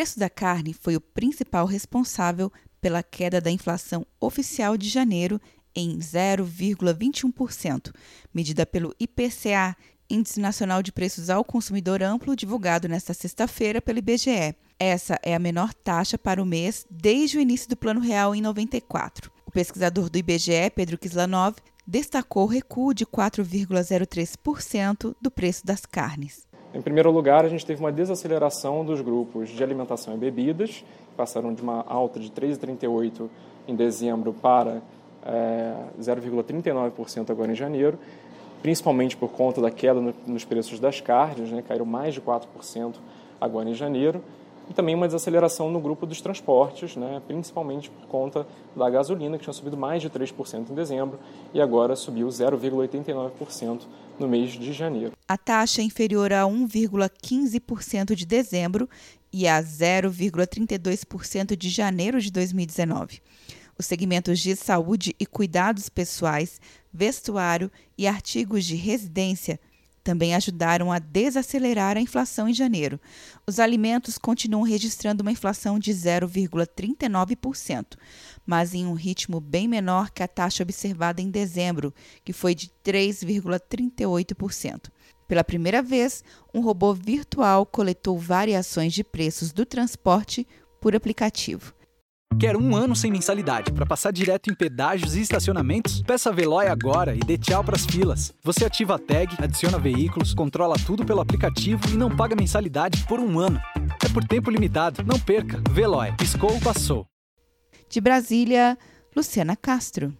preço da carne foi o principal responsável pela queda da inflação oficial de janeiro em 0,21%, medida pelo IPCA, Índice Nacional de Preços ao Consumidor Amplo, divulgado nesta sexta-feira pelo IBGE. Essa é a menor taxa para o mês desde o início do Plano Real em 94. O pesquisador do IBGE, Pedro Kislanov, destacou o recuo de 4,03% do preço das carnes. Em primeiro lugar, a gente teve uma desaceleração dos grupos de alimentação e bebidas, que passaram de uma alta de 3,38 em dezembro para é, 0,39% agora em janeiro, principalmente por conta da queda nos preços das carnes, né, caíram mais de 4% agora em janeiro, e também uma desaceleração no grupo dos transportes, né, principalmente por conta da gasolina, que tinha subido mais de 3% em dezembro e agora subiu 0,89% no mês de janeiro. A taxa é inferior a 1,15% de dezembro e a 0,32% de janeiro de 2019. Os segmentos de saúde e cuidados pessoais, vestuário e artigos de residência também ajudaram a desacelerar a inflação em janeiro. Os alimentos continuam registrando uma inflação de 0,39%, mas em um ritmo bem menor que a taxa observada em dezembro, que foi de 3,38%. Pela primeira vez, um robô virtual coletou variações de preços do transporte por aplicativo. Quer um ano sem mensalidade para passar direto em pedágios e estacionamentos? Peça a Veloy agora e dê tchau para as filas. Você ativa a tag, adiciona veículos, controla tudo pelo aplicativo e não paga mensalidade por um ano. É por tempo limitado. Não perca. Veloy. Piscou, passou. De Brasília, Luciana Castro.